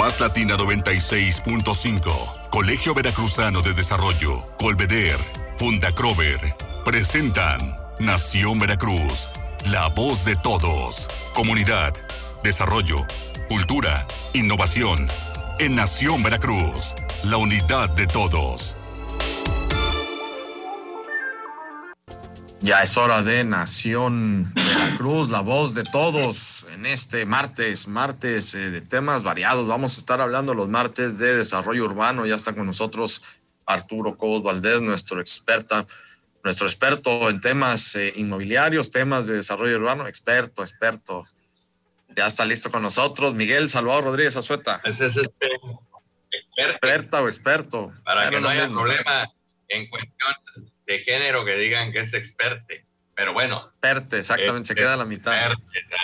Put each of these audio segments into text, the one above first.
Más Latina 96.5, Colegio Veracruzano de Desarrollo, Colveder, Fundacrover, presentan Nación Veracruz, la voz de todos. Comunidad, desarrollo, cultura, innovación. En Nación Veracruz, la unidad de todos. Ya es hora de Nación Veracruz, la voz de todos en este martes, martes eh, de temas variados. Vamos a estar hablando los martes de desarrollo urbano. Ya está con nosotros Arturo Cobos Valdés, nuestro experta, nuestro experto en temas eh, inmobiliarios, temas de desarrollo urbano, experto, experto. Ya está listo con nosotros Miguel Salvador Rodríguez Azueta. Ese es este experto. Experta o experto. Para que no haya problema en cuestión de género que digan que es experte. Pero bueno. Experte, exactamente, se queda a la mitad.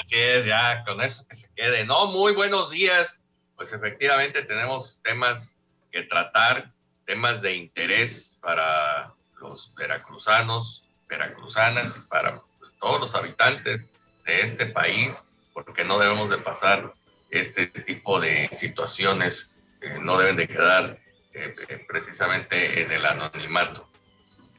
Así es, ya con eso que se quede. No, muy buenos días. Pues efectivamente tenemos temas que tratar, temas de interés para los veracruzanos, veracruzanas y para todos los habitantes de este país, porque no debemos de pasar este tipo de situaciones, no deben de quedar eh, eh, precisamente en el anonimato.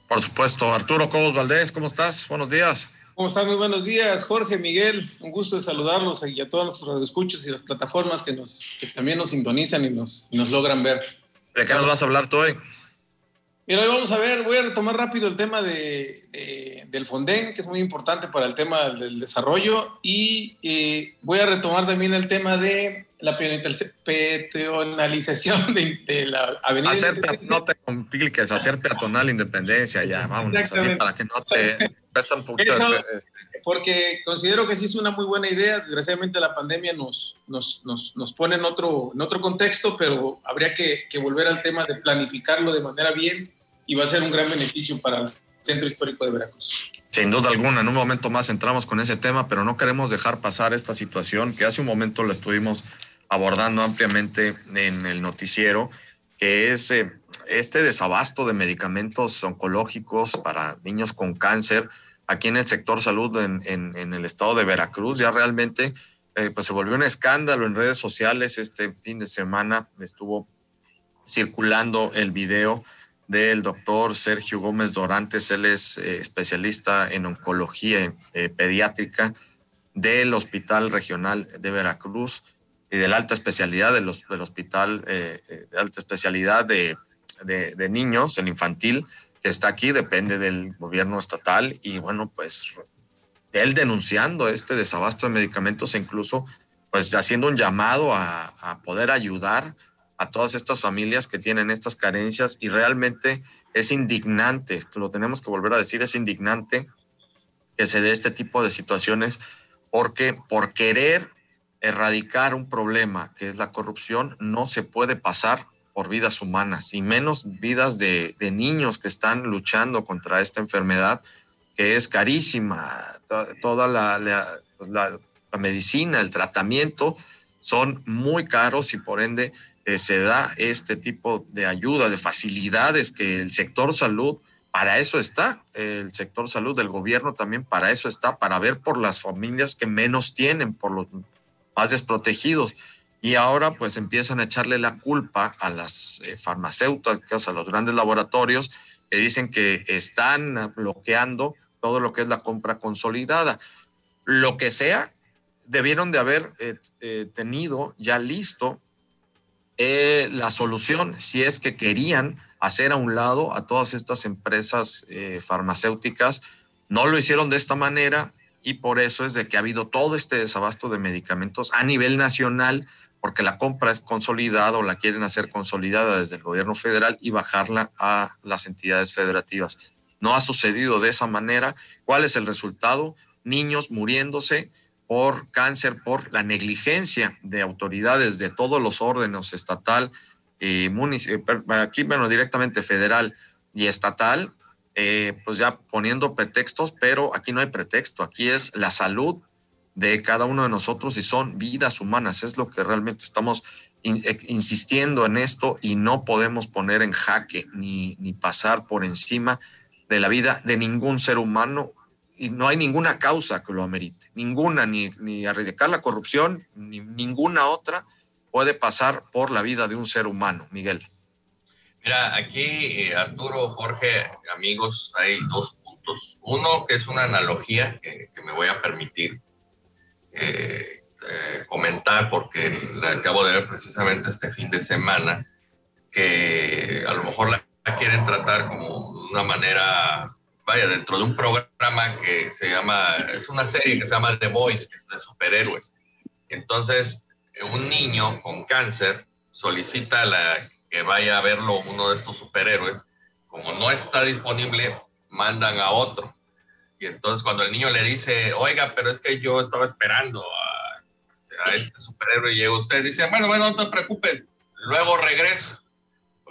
Por supuesto. Arturo Cobos Valdés, ¿cómo estás? Buenos días. ¿Cómo estás? Muy buenos días, Jorge, Miguel. Un gusto de saludarlos y a todos nuestros escuchos y las plataformas que, nos, que también nos sintonizan y nos, nos logran ver. ¿De qué nos vas a hablar tú hoy? Mira, hoy vamos a ver, voy a retomar rápido el tema de, del Fonden, que es muy importante para el tema del desarrollo, y eh, voy a retomar también el tema de la peatonalización de, la avenida. no te compliques, hacer peatonal independencia ya, vamos, así para que no te un poquito. Este, porque considero que sí es una muy buena idea, desgraciadamente la pandemia nos, nos, nos, nos pone en otro, en otro contexto, pero habría que, que volver al tema de planificarlo de manera bien y va a ser un gran beneficio para el Centro Histórico de Veracruz. Sin duda alguna, en un momento más entramos con ese tema, pero no queremos dejar pasar esta situación que hace un momento la estuvimos abordando ampliamente en el noticiero, que es eh, este desabasto de medicamentos oncológicos para niños con cáncer aquí en el sector salud en, el estado de Veracruz. Ya realmente eh, pues se volvió un escándalo en redes sociales. Este fin de semana estuvo circulando el video del doctor Sergio Gómez Dorantes. Él es eh, especialista en oncología pediátrica del Hospital Regional de Veracruz y de la alta especialidad del, del Hospital eh, de Alta Especialidad de, de, Niños, el infantil, que está aquí, depende del gobierno estatal. Y bueno, pues él denunciando este desabasto de medicamentos e incluso pues haciendo un llamado a, a poder ayudar a todas estas familias que tienen estas carencias y realmente es indignante, lo tenemos que volver a decir, es indignante que se dé este tipo de situaciones porque por querer erradicar un problema que es la corrupción no se puede pasar por vidas humanas y menos vidas de, niños que están luchando contra esta enfermedad que es carísima, toda la, la medicina, el tratamiento son muy caros y por ende eh, se da este tipo de ayuda, de facilidades que el sector salud, para eso está, el sector salud del gobierno también para eso está, para ver por las familias que menos tienen, por los más desprotegidos. Y ahora pues empiezan a echarle la culpa a las eh, farmacéuticas, a los grandes laboratorios, que dicen que están bloqueando todo lo que es la compra consolidada. Lo que sea, debieron de haber eh, tenido ya listo eh, la solución, si es que querían hacer a un lado a todas estas empresas eh, farmacéuticas, no lo hicieron de esta manera y por eso es de que ha habido todo este desabasto de medicamentos a nivel nacional, porque la compra es consolidada o la quieren hacer consolidada desde el gobierno federal y bajarla a las entidades federativas. No ha sucedido de esa manera. ¿Cuál es el resultado? Niños muriéndose, por cáncer, por la negligencia de autoridades de todos los órdenes estatal, y municipal, aquí, bueno, directamente federal y estatal, eh, pues ya poniendo pretextos, pero aquí no hay pretexto, aquí es la salud de cada uno de nosotros y son vidas humanas, es lo que realmente estamos eh, insistiendo en esto y no podemos poner en jaque ni, pasar por encima de la vida de ningún ser humano y no hay ninguna causa que lo amerite, ninguna, ni, ni la corrupción, ni ninguna otra puede pasar por la vida de un ser humano, Miguel. Mira, aquí eh, Arturo, Jorge, amigos, hay dos puntos. Uno que es una analogía que, me voy a permitir eh, eh, comentar porque la acabo de ver precisamente este fin de semana, que a lo mejor la quieren tratar como una manera, vaya, dentro de un programa que se llama, es una serie que se llama The Voice, que es de superhéroes. Entonces, un niño con cáncer solicita la, que vaya a verlo uno de estos superhéroes. Como no está disponible, mandan a otro. Y entonces cuando el niño le dice, oiga, pero es que yo estaba esperando a, a este superhéroe y llega usted, dice, bueno, bueno, no te preocupes, luego regreso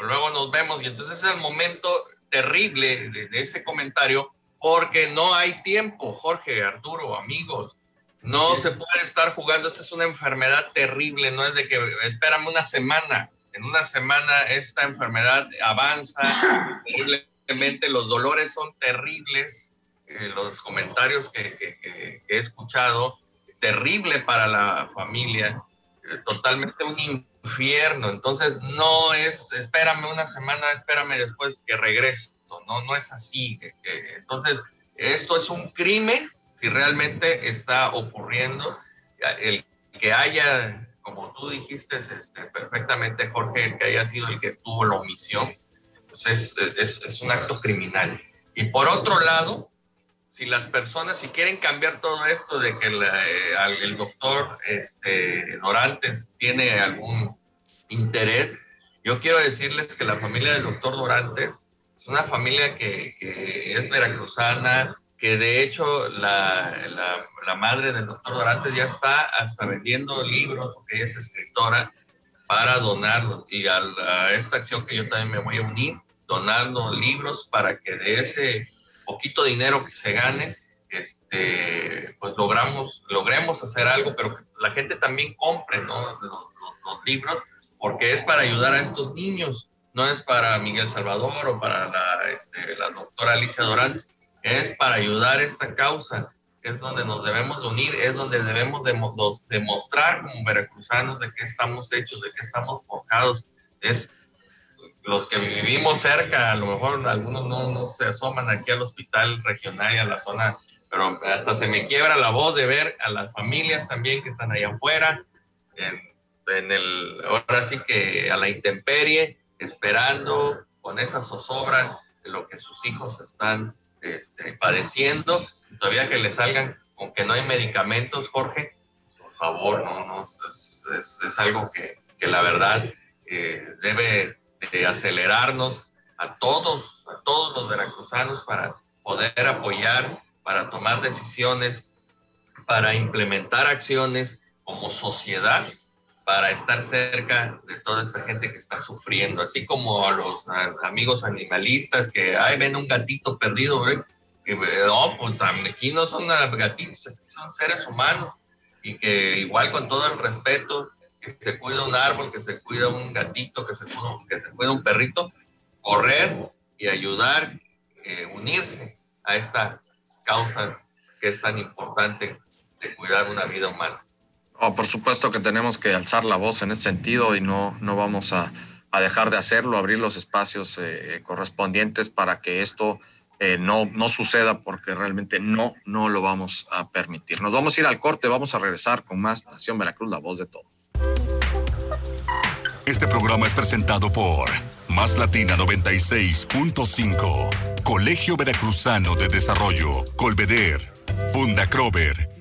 luego nos vemos. Y entonces es el momento terrible de, ese comentario porque no hay tiempo, Jorge, Arturo, amigos. No se puede estar jugando, esta es una enfermedad terrible, no es de que espérame una semana. En una semana esta enfermedad avanza terriblemente, los dolores son terribles, eh, los comentarios que, he escuchado, terrible para la familia, eh, totalmente un infierno. Entonces, no es, espérame una semana, espérame después que regreso. No, no es así. Entonces, esto es un crimen si realmente está ocurriendo. El que haya, como tú dijiste este, perfectamente, Jorge, el que haya sido el que tuvo la omisión, pues es, es, un acto criminal. Y por otro lado, si las personas, si quieren cambiar todo esto de que eh, el doctor este, Dorantes tiene algún interés, yo quiero decirles que la familia del doctor Dorantes es una familia que, es veracruzana, que de hecho la, la, madre del doctor Dorantes ya está hasta vendiendo libros, porque ella es escritora, para donarlos. Y a, a esta acción que yo también me voy a unir, donando libros para que de ese poquito dinero que se gane, este, pues logramos, logremos hacer algo, pero que la gente también compre ¿no? los, libros, porque es para ayudar a estos niños, no es para Miguel Salvador o para la, este, la doctora Alicia Dorantes, es para ayudar esta causa, es donde nos debemos unir, es donde debemos demostrar como veracruzanos de qué estamos hechos, de qué estamos forjados, es los que vivimos cerca, a lo mejor algunos no, se asoman aquí al hospital regional y a la zona, pero hasta se me quiebra la voz de ver a las familias también que están allá afuera, en, el, ahora sí que a la intemperie, esperando con esa zozobra de lo que sus hijos están este, padeciendo, todavía que le salgan con que no hay medicamentos, Jorge, por favor, no, no, es, algo que, que la verdad eh, debe de acelerarnos a todos, a todos los veracruzanos para poder apoyar, para tomar decisiones, para implementar acciones como sociedad, para estar cerca de toda esta gente que está sufriendo, así como a los amigos animalistas que, ay, ven un gatito perdido, que no, pues aquí no son gatitos, aquí son seres humanos y que igual con todo el respeto que se cuida un árbol, que se cuida un gatito, que se cuida, que se cuida un perrito, correr y ayudar, eh, unirse a esta causa que es tan importante de cuidar una vida humana. Oh, por supuesto que tenemos que alzar la voz en ese sentido y no, no vamos a, a dejar de hacerlo, abrir los espacios eh, correspondientes para que esto eh, no, no suceda porque realmente no, no lo vamos a permitir. Nos vamos a ir al corte, vamos a regresar con más Nación Veracruz, la voz de todo. Este programa es presentado por Más Latina 96.5, Colegio Veracruzano de Desarrollo, Colveder, Funda Crover.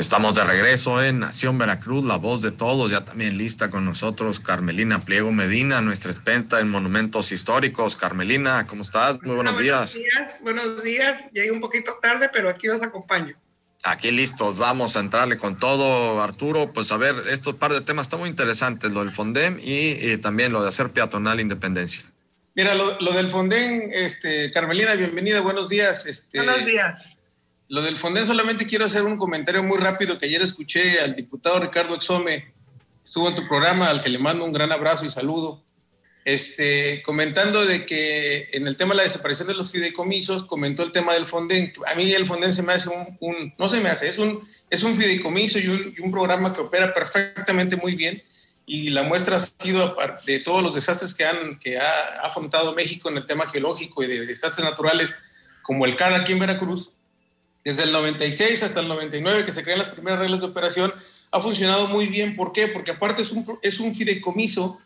Estamos de regreso en Nación Veracruz, la voz de todos, ya también lista con nosotros Carmelina Pliego Medina, nuestra experta en monumentos históricos. Carmelina, ¿cómo estás? Muy buenos, días. Buenos días, buenos días. Llegué un poquito tarde, pero aquí los acompaño. Aquí listos, vamos a entrarle con todo, Arturo. Pues a ver, estos par de temas están muy interesantes, lo del Fondem y, también lo de hacer peatonal independencia. Mira, lo, del Fondem, este, Carmelina, bienvenida, buenos días. Este, buenos días. Lo del Fondem, solamente quiero hacer un comentario muy rápido que ayer escuché al diputado Ricardo Exome, estuvo en tu programa, al que le mando un gran abrazo y saludo este, comentando de que en el tema de la desaparición de los fideicomisos, comentó el tema del Fonden. A mí el Fonden se me hace un, no se me hace, es un, es un fideicomiso y un, programa que opera perfectamente muy bien. y la muestra ha sido de todos los desastres que, han, que ha afrontado México en el tema geológico y de desastres naturales, como el CAN aquí en Veracruz, desde el 96 hasta el 99 que se crean las primeras reglas de operación, ha funcionado muy bien. ¿Por qué? Porque aparte es un, es un fideicomiso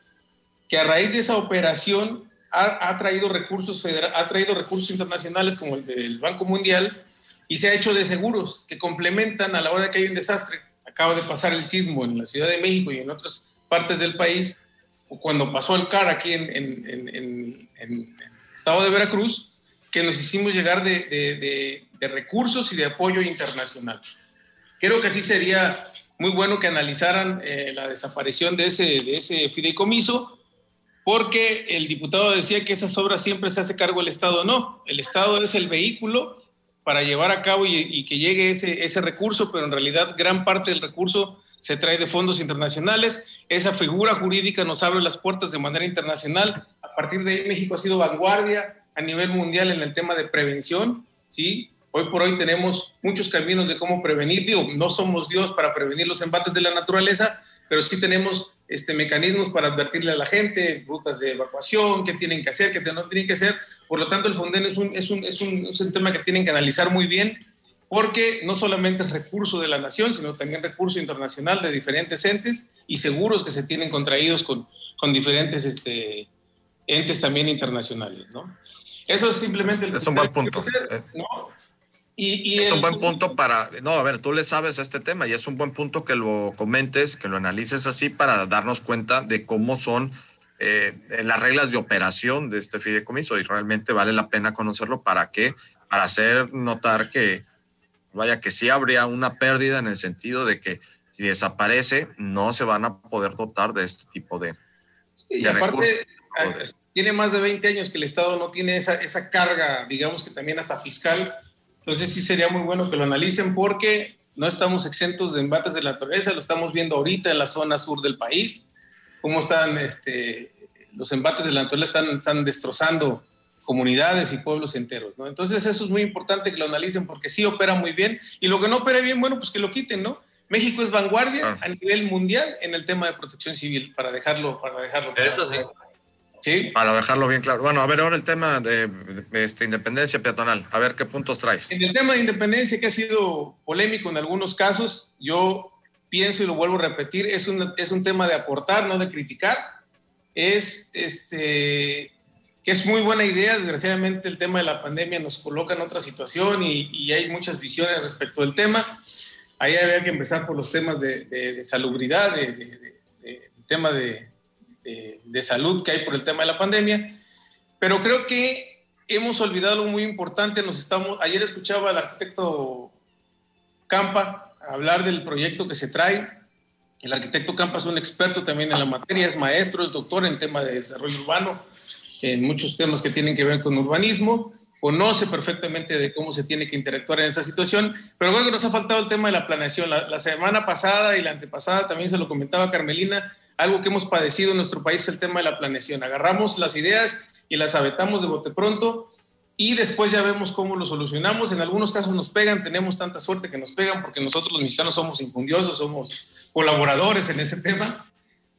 que a raíz de esa operación ha, ha traído, recursos ha traído recursos internacionales como el del Banco Mundial y se ha hecho de seguros que complementan a la hora que hay un desastre. Acaba de pasar el sismo en la Ciudad de México y en otras partes del país, o cuando pasó el CAR aquí en, en, en, el estado de Veracruz, que nos hicimos llegar de, de, de, recursos y de apoyo internacional. Creo que así sería muy bueno que analizaran eh, la desaparición de ese, de ese fideicomiso, porque el diputado decía que esas obras siempre se hace cargo el Estado. No, el Estado es el vehículo para llevar a cabo y, y que llegue ese, ese recurso, pero en realidad gran parte del recurso se trae de fondos internacionales. Esa figura jurídica nos abre las puertas de manera internacional. A partir de ahí México ha sido vanguardia a nivel mundial en el tema de prevención, ¿sí? Hoy por hoy tenemos muchos caminos de cómo prevenir. Digo, no somos Dios para prevenir los embates de la naturaleza, pero sí tenemos este, mecanismos para advertirle a la gente, rutas de evacuación, qué tienen que hacer, qué no tienen que hacer. Por lo tanto, el Fonden es un, es un, es un, es un tema que tienen que analizar muy bien porque no solamente es recurso de la nación, sino también recurso internacional de diferentes entes y seguros que se tienen contraídos con, con diferentes este, entes también internacionales, ¿no? Eso es simplemente... El es un buen punto. Eh. Y, y es un buen punto para, no, a ver, tú le sabes a este tema y es un buen punto que lo comentes, que lo analices así para darnos cuenta de cómo son eh, las reglas de operación de este fideicomiso y realmente vale la pena conocerlo para que, para hacer notar que vaya que sí habría una pérdida en el sentido de que si desaparece no se van a poder dotar de este tipo de... y aparte ah, tiene más de 20 años que el Estado no tiene esa, esa carga, digamos que también hasta fiscal, entonces sí sería muy bueno que lo analicen porque no estamos exentos de embates de la naturaleza, lo estamos viendo ahorita en la zona sur del país, cómo están este, los embates de la naturaleza están, están destrozando comunidades y pueblos enteros, ¿no? Entonces eso es muy importante que lo analicen porque sí opera muy bien y lo que no opera bien, bueno, pues que lo quiten, ¿no? México es vanguardia a nivel mundial en el tema de protección civil, para dejarlo, para dejarlo. Eso sí. Sí. Para dejarlo bien claro. Bueno, a ver ahora el tema de, este, independencia peatonal. A ver qué puntos traes. En el tema de independencia que ha sido polémico en algunos casos, yo pienso y lo vuelvo a repetir, es un, es un tema de aportar, no de criticar. Es este, que es muy buena idea. Desgraciadamente el tema de la pandemia nos coloca en otra situación y, hay muchas visiones respecto del tema. Ahí había que empezar por los temas de, salubridad, de, tema de, salud que hay por el tema de la pandemia. Pero creo que hemos olvidado algo muy importante. Nos estamos, ayer escuchaba al arquitecto Campa hablar del proyecto que se trae. El arquitecto Campa es un experto también en la materia, es maestro, es doctor en tema de desarrollo urbano en muchos temas que tienen que ver con urbanismo, conoce perfectamente de cómo se tiene que interactuar en esa situación, pero creo que nos ha faltado el tema de la planeación. La, semana pasada y la antepasada también se lo comentaba Carmelina, algo que hemos padecido en nuestro país es el tema de la planeación. Agarramos las ideas y las abetamos de bote pronto y después ya vemos cómo lo solucionamos. En algunos casos nos pegan, tenemos tanta suerte que nos pegan porque nosotros los mexicanos somos infundiosos, somos colaboradores en ese tema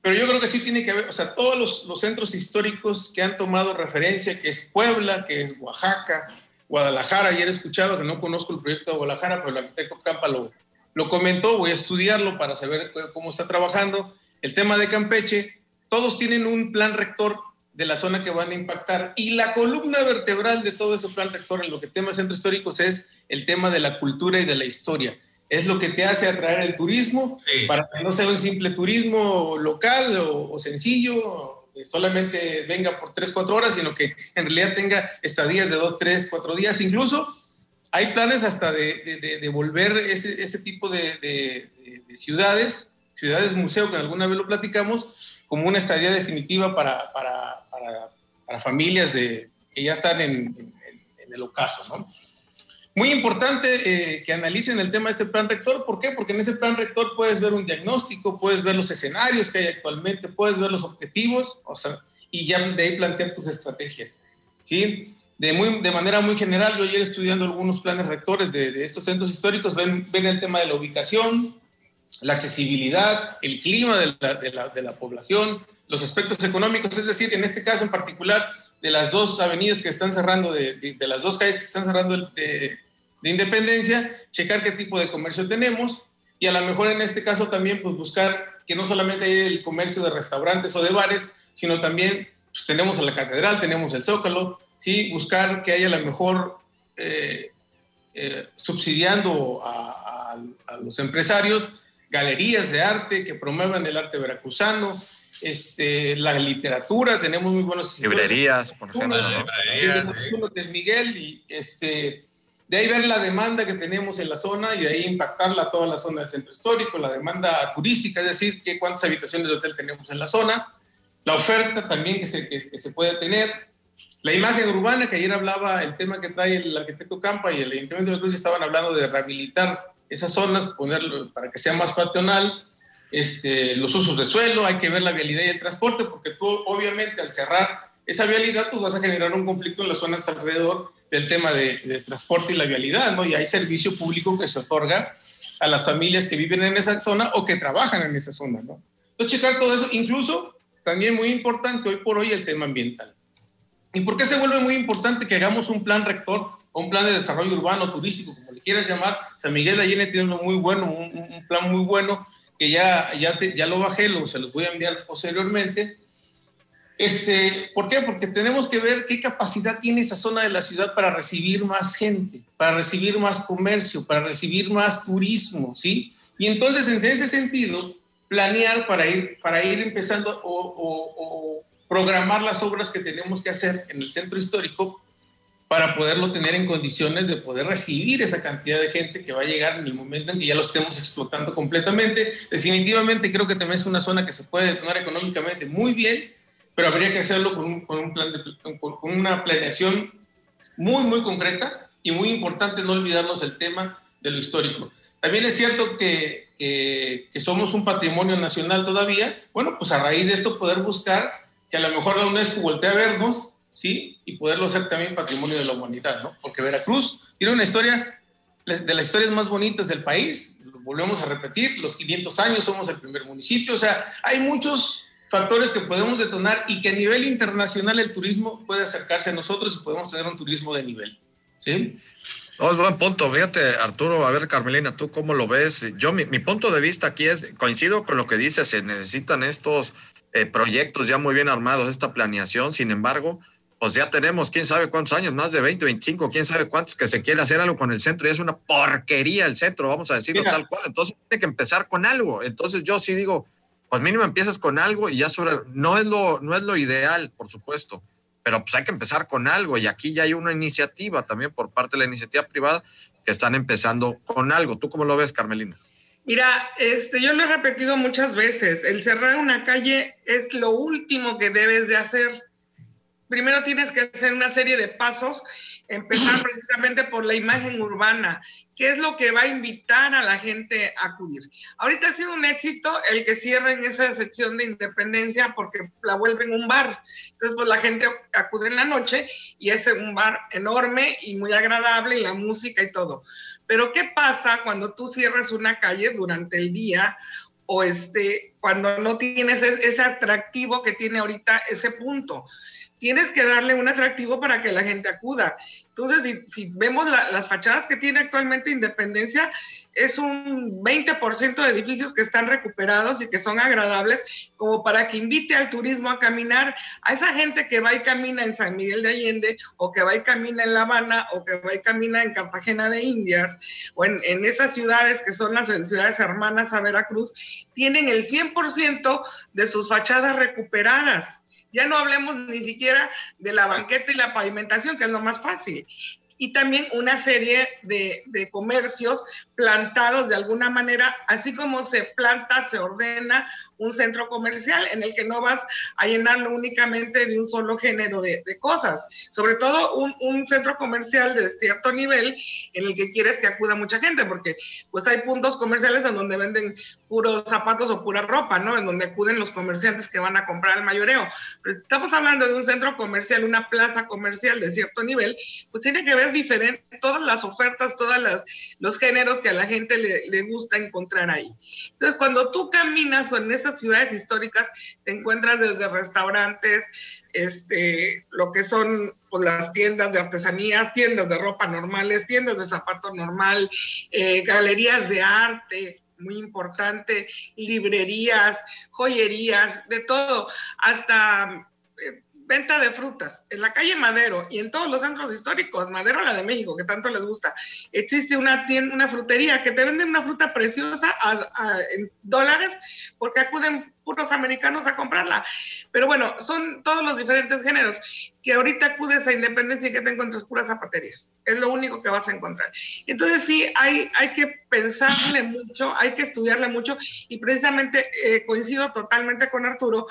pero yo creo que sí tiene que haber, o sea, todos los, los, centros históricos que han tomado referencia, que es Puebla, que es Oaxaca, Guadalajara, ayer escuchaba que no conozco el proyecto de Guadalajara, pero el arquitecto Campa lo, lo comentó, voy a estudiarlo para saber cómo está trabajando. El tema de Campeche, todos tienen un plan rector de la zona que van a impactar. Y la columna vertebral de todo ese plan rector en lo que tema centros históricos es el tema de la cultura y de la historia. Es lo que te hace atraer el turismo, para que no sea un simple turismo local o, sencillo, solamente venga por 3, 4 horas, sino que en realidad tenga estadías de 2, 3, 4 días. Incluso hay planes hasta de, de, volver ese, ese tipo de, ciudades, ciudades museo, que alguna vez lo platicamos, como una estadía definitiva para, para, para, familias de, que ya están en, en, en el ocaso, ¿no? Muy importante eh, que analicen el tema de este plan rector. ¿Por qué? Porque en ese plan rector puedes ver un diagnóstico, puedes ver los escenarios que hay actualmente, puedes ver los objetivos, o sea, y ya de ahí plantear tus estrategias. ¿sí? De, muy, de manera muy general, yo ayer estudiando algunos planes rectores de, de estos centros históricos, ven, ven, el tema de la ubicación, la accesibilidad, el clima de la, de la, de la población, los aspectos económicos, es decir, en este caso en particular, de las dos avenidas que están cerrando, de, de, las dos calles que están cerrando de, de, Independencia, checar qué tipo de comercio tenemos y a lo mejor en este caso también pues buscar que no solamente hay el comercio de restaurantes o de bares, sino también pues, tenemos a la catedral, tenemos el zócalo, ¿sí? buscar que haya la mejor eh, eh, subsidiando a, a, a los empresarios galerías de arte que promuevan el arte veracruzano, este, la literatura, tenemos muy buenos librerías, por ejemplo. De Miguel y este, de ahí ver la demanda que tenemos en la zona y de ahí impactarla a toda la zona del centro histórico, la demanda turística, es decir, que cuántas habitaciones de hotel tenemos en la zona, la oferta también que se, que, que se puede tener, la imagen urbana, que ayer hablaba el tema que trae el arquitecto Campa y el Ayuntamiento de la Cruz estaban hablando de rehabilitar esas zonas, ponerlo para que sea más patronal, este, los usos de suelo, hay que ver la vialidad y el transporte, porque tú obviamente al cerrar esa vialidad, pues vas a generar un conflicto en las zonas alrededor del tema de, de, transporte y la vialidad, ¿no? Y hay servicio público que se otorga a las familias que viven en esa zona o que trabajan en esa zona, ¿no? Entonces, checar todo eso, incluso también muy importante hoy por hoy el tema ambiental. ¿Y por qué se vuelve muy importante que hagamos un plan rector o un plan de desarrollo urbano, turístico, quieras llamar? San Miguel de Allende tiene uno muy bueno, un, plan muy bueno, que ya, ya, te, ya lo bajé, lo, se los voy a enviar posteriormente. Este, ¿Por qué? Porque tenemos que ver qué capacidad tiene esa zona de la ciudad para recibir más gente, para recibir más comercio, para recibir más turismo, ¿sí? Y entonces, en ese sentido, planear para ir, para ir empezando o programar las obras que tenemos que hacer en el centro histórico para poderlo tener en condiciones de poder recibir esa cantidad de gente que va a llegar en el momento en que ya lo estemos explotando completamente. Definitivamente creo que también es una zona que se puede detonar económicamente muy bien, pero habría que hacerlo con, un, con, un plan con una planeación muy, muy concreta y muy importante no olvidarnos el tema de lo histórico. También es cierto que, que, que somos un patrimonio nacional todavía. Bueno, pues a raíz de esto poder buscar que a lo mejor la UNESCO voltee a vernos ¿sí? Y poderlo hacer también patrimonio de la humanidad, ¿no? Porque Veracruz tiene una historia de las historias más bonitas del país, volvemos a repetir, los 500 años somos el primer municipio, o sea, hay muchos factores que podemos detonar y que a nivel internacional el turismo puede acercarse a nosotros y podemos tener un turismo de nivel, ¿sí? Oh, buen punto. Fíjate, Arturo, a ver, Carmelina, ¿tú cómo lo ves? Yo, mi, mi punto de vista aquí es, coincido con lo que dices, se necesitan estos eh, proyectos ya muy bien armados, esta planeación, sin embargo, pues ya tenemos quién sabe cuántos años, más de 20, 25, quién sabe cuántos que se quiere hacer algo con el centro y es una porquería el centro, vamos a decirlo Mira. tal cual. Entonces tiene que empezar con algo. Entonces yo sí digo, pues mínimo empiezas con algo y ya sobre, no es lo, no es lo ideal, por supuesto, pero pues hay que empezar con algo y aquí ya hay una iniciativa también por parte de la iniciativa privada que están empezando con algo. ¿Tú cómo lo ves, Carmelina? Mira, este, yo lo he repetido muchas veces, el cerrar una calle es lo último que debes de hacer primero tienes que hacer una serie de pasos, empezar precisamente por la imagen urbana, qué es lo que va a invitar a la gente a acudir. Ahorita ha sido un éxito el que cierren esa sección de independencia porque la vuelven un bar. Entonces, pues la gente acude en la noche y es un bar enorme y muy agradable y la música y todo. Pero ¿qué pasa cuando tú cierras una calle durante el día o este, cuando no tienes ese atractivo que tiene ahorita ese punto? Tienes que darle un atractivo para que la gente acuda. Entonces, si, si vemos la, las fachadas que tiene actualmente Independencia, es un 20% de edificios que están recuperados y que son agradables, como para que invite al turismo a caminar, a esa gente que va y camina en San Miguel de Allende, o que va y camina en La Habana, o que va y camina en Cartagena de Indias, o en, en esas ciudades que son las ciudades hermanas a Veracruz, tienen el 100% de sus fachadas recuperadas. Ya no hablemos ni siquiera de la banqueta y la pavimentación, que es lo más fácil. Y también una serie de, de, comercios plantados de alguna manera, así como se planta, se ordena un centro comercial en el que no vas a llenarlo únicamente de un solo género de, cosas, sobre todo un, centro comercial de cierto nivel en el que quieres que acuda mucha gente, porque pues hay puntos comerciales en donde venden puros zapatos o pura ropa, ¿no? En donde acuden los comerciantes que van a comprar el mayoreo. Estamos hablando de un centro comercial, una plaza comercial de cierto nivel, pues tiene que ver diferente todas las ofertas, todos los géneros que a la gente le, le gusta encontrar ahí. Entonces, cuando tú caminas en esas ciudades históricas, te encuentras desde restaurantes, este, lo que son pues, las tiendas de artesanías, tiendas de ropa normales, tiendas de zapato normal, eh, galerías de arte, muy importante, librerías, joyerías, de todo, hasta eh, venta de frutas. En la calle Madero y en todos los centros históricos, Madero la de México, que tanto les gusta, existe una, tienda, una frutería que te venden una fruta preciosa en dólares porque acuden puros americanos a comprarla. Pero bueno, son todos los diferentes géneros que ahorita acudes a Independencia y que te encuentras puras zapaterías. Es lo único que vas a encontrar. Entonces sí, hay, hay que pensarle mucho, hay que estudiarle mucho y precisamente eh, coincido totalmente con Arturo.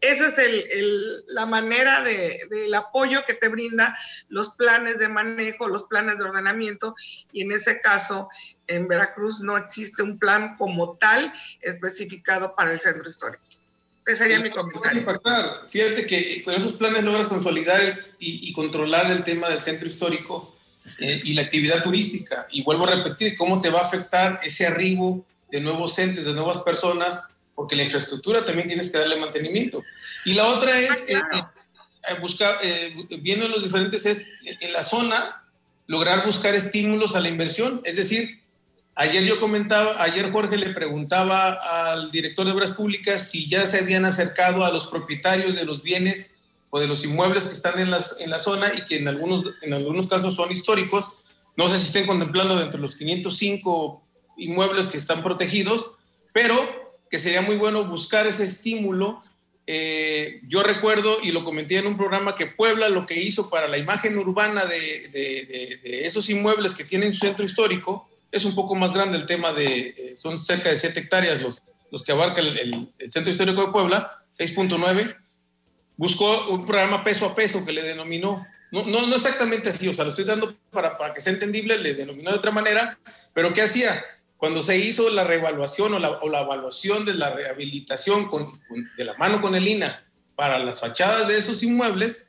Esa es el, la manera de, del apoyo que te brinda los planes de manejo, los planes de ordenamiento y en ese caso en Veracruz no existe un plan como tal especificado para el centro histórico. Ese sería mi comentario. Fíjate que con esos planes logras consolidar y, controlar el tema del centro histórico eh, y la actividad turística. Y vuelvo a repetir, ¿cómo te va a afectar ese arribo de nuevos entes, de nuevas personas? Porque la infraestructura también tienes que darle mantenimiento. Y la otra es, ah, eh, eh, buscar, viendo los diferentes, es en la zona, lograr buscar estímulos a la inversión. Es decir, Ayer yo comentaba, ayer Jorge le preguntaba al director de Obras Públicas si ya se habían acercado a los propietarios de los bienes o de los inmuebles que están en, las, en la zona y que en algunos, en algunos casos son históricos. No sé si estén contemplando dentro de los 505 inmuebles que están protegidos, pero que sería muy bueno buscar ese estímulo. Eh, yo recuerdo, y lo comenté en un programa, que Puebla lo que hizo para la imagen urbana de, de, de esos inmuebles que tienen su centro histórico, es un poco más grande el tema de, eh, son cerca de 7 hectáreas los, los que abarca el, Centro Histórico de Puebla, 6.9. Buscó un programa peso a peso que le denominó, no, no, no exactamente así, o sea, lo estoy dando para, para, que sea entendible, le denominó de otra manera, pero ¿qué hacía? Cuando se hizo la reevaluación o la, o la evaluación de la rehabilitación con, de la mano con el INA para las fachadas de esos inmuebles,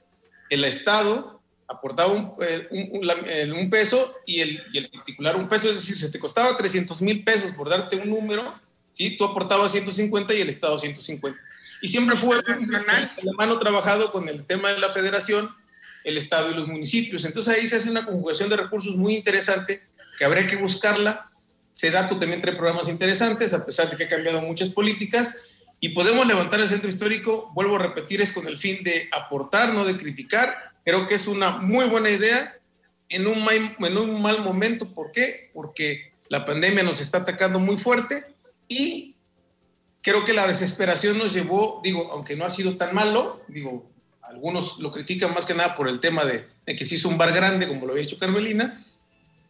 el Estado aportaba un, eh, un, peso y el, y el, particular un peso, es decir, si te costaba 300 mil pesos por darte un número, ¿sí? tú aportabas 150 y el Estado 150. Y siempre fue la mano trabajado con el tema de la federación, el Estado y los municipios. Entonces ahí se hace una conjugación de recursos muy interesante que habría que buscarla. dato también trae programas interesantes, a pesar de que ha cambiado muchas políticas. Y podemos levantar el centro histórico, vuelvo a repetir, es con el fin de aportar, no de criticar, Creo que es una muy buena idea en un, mal, un mal momento. ¿Por qué? Porque la pandemia nos está atacando muy fuerte y creo que la desesperación nos llevó, digo, aunque no ha sido tan malo, digo, algunos lo critican más que nada por el tema de, que se hizo un bar grande, como lo había dicho Carmelina,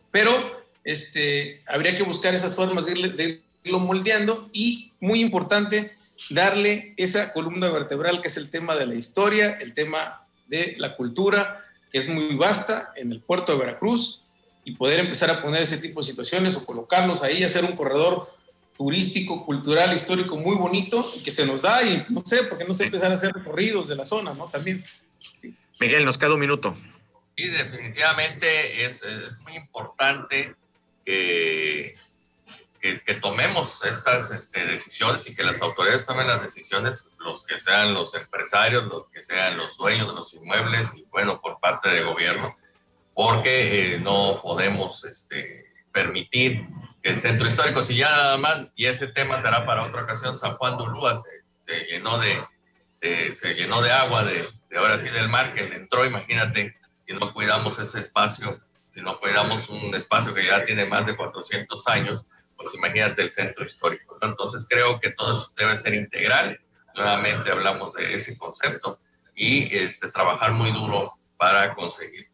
pero este, habría que buscar esas formas de, de irlo moldeando y, muy importante, darle esa columna vertebral que es el tema de la historia, el tema de la cultura, que es muy vasta en el puerto de Veracruz, y poder empezar a poner ese tipo de situaciones o colocarlos ahí, hacer un corredor turístico, cultural, histórico muy bonito y que se nos da y no sé, porque no sé empezar a hacer recorridos de la zona, ¿no? También. Miguel, nos queda un minuto. Sí, definitivamente es, es muy importante que que, tomemos estas este, decisiones y que las autoridades tomen las decisiones, los que sean los empresarios, los que sean los dueños de los inmuebles y bueno, por parte del gobierno, porque eh, no podemos este, permitir que el centro histórico, si ya nada más, y ese tema será para otra ocasión, San Juan de Ulúa se, llenó de, se llenó de agua de, de ahora sí del mar que le entró, imagínate, si no cuidamos ese espacio, si no cuidamos un espacio que ya tiene más de 400 años, pues imagínate el centro histórico. Entonces creo que todo eso debe ser integral. Nuevamente hablamos de ese concepto y este, trabajar muy duro para conseguir.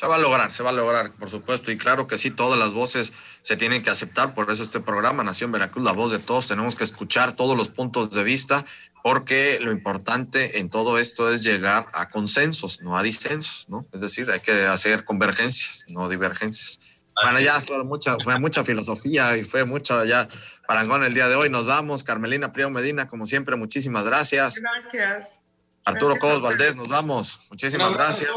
Se va a lograr, se va a lograr, por supuesto. Y claro que sí, todas las voces se tienen que aceptar. Por eso este programa, Nación Veracruz, la voz de todos, tenemos que escuchar todos los puntos de vista, porque lo importante en todo esto es llegar a consensos, no a disensos, ¿no? Es decir, hay que hacer convergencias, no divergencias. Bueno, ya fue mucha, fue mucha filosofía y fue mucha ya parangón el día de hoy. Nos vamos. Carmelina Priego Medina, como siempre, muchísimas gracias. Gracias. Arturo Cobos Valdés, nos vamos. Muchísimas gracias.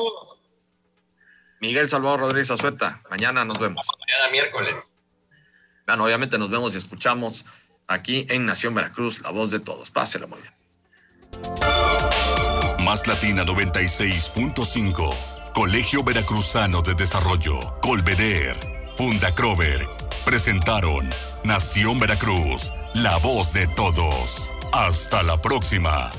Miguel Salvador Rodríguez Azueta, mañana nos vemos. Mañana miércoles. Bueno, obviamente nos vemos y escuchamos aquí en Nación Veracruz, la voz de todos. Pásela muy bien. Más Latina 96.5, Colegio Veracruzano de Desarrollo, Colveder, Funda Crover, presentaron Nación Veracruz, la voz de todos. Hasta la próxima.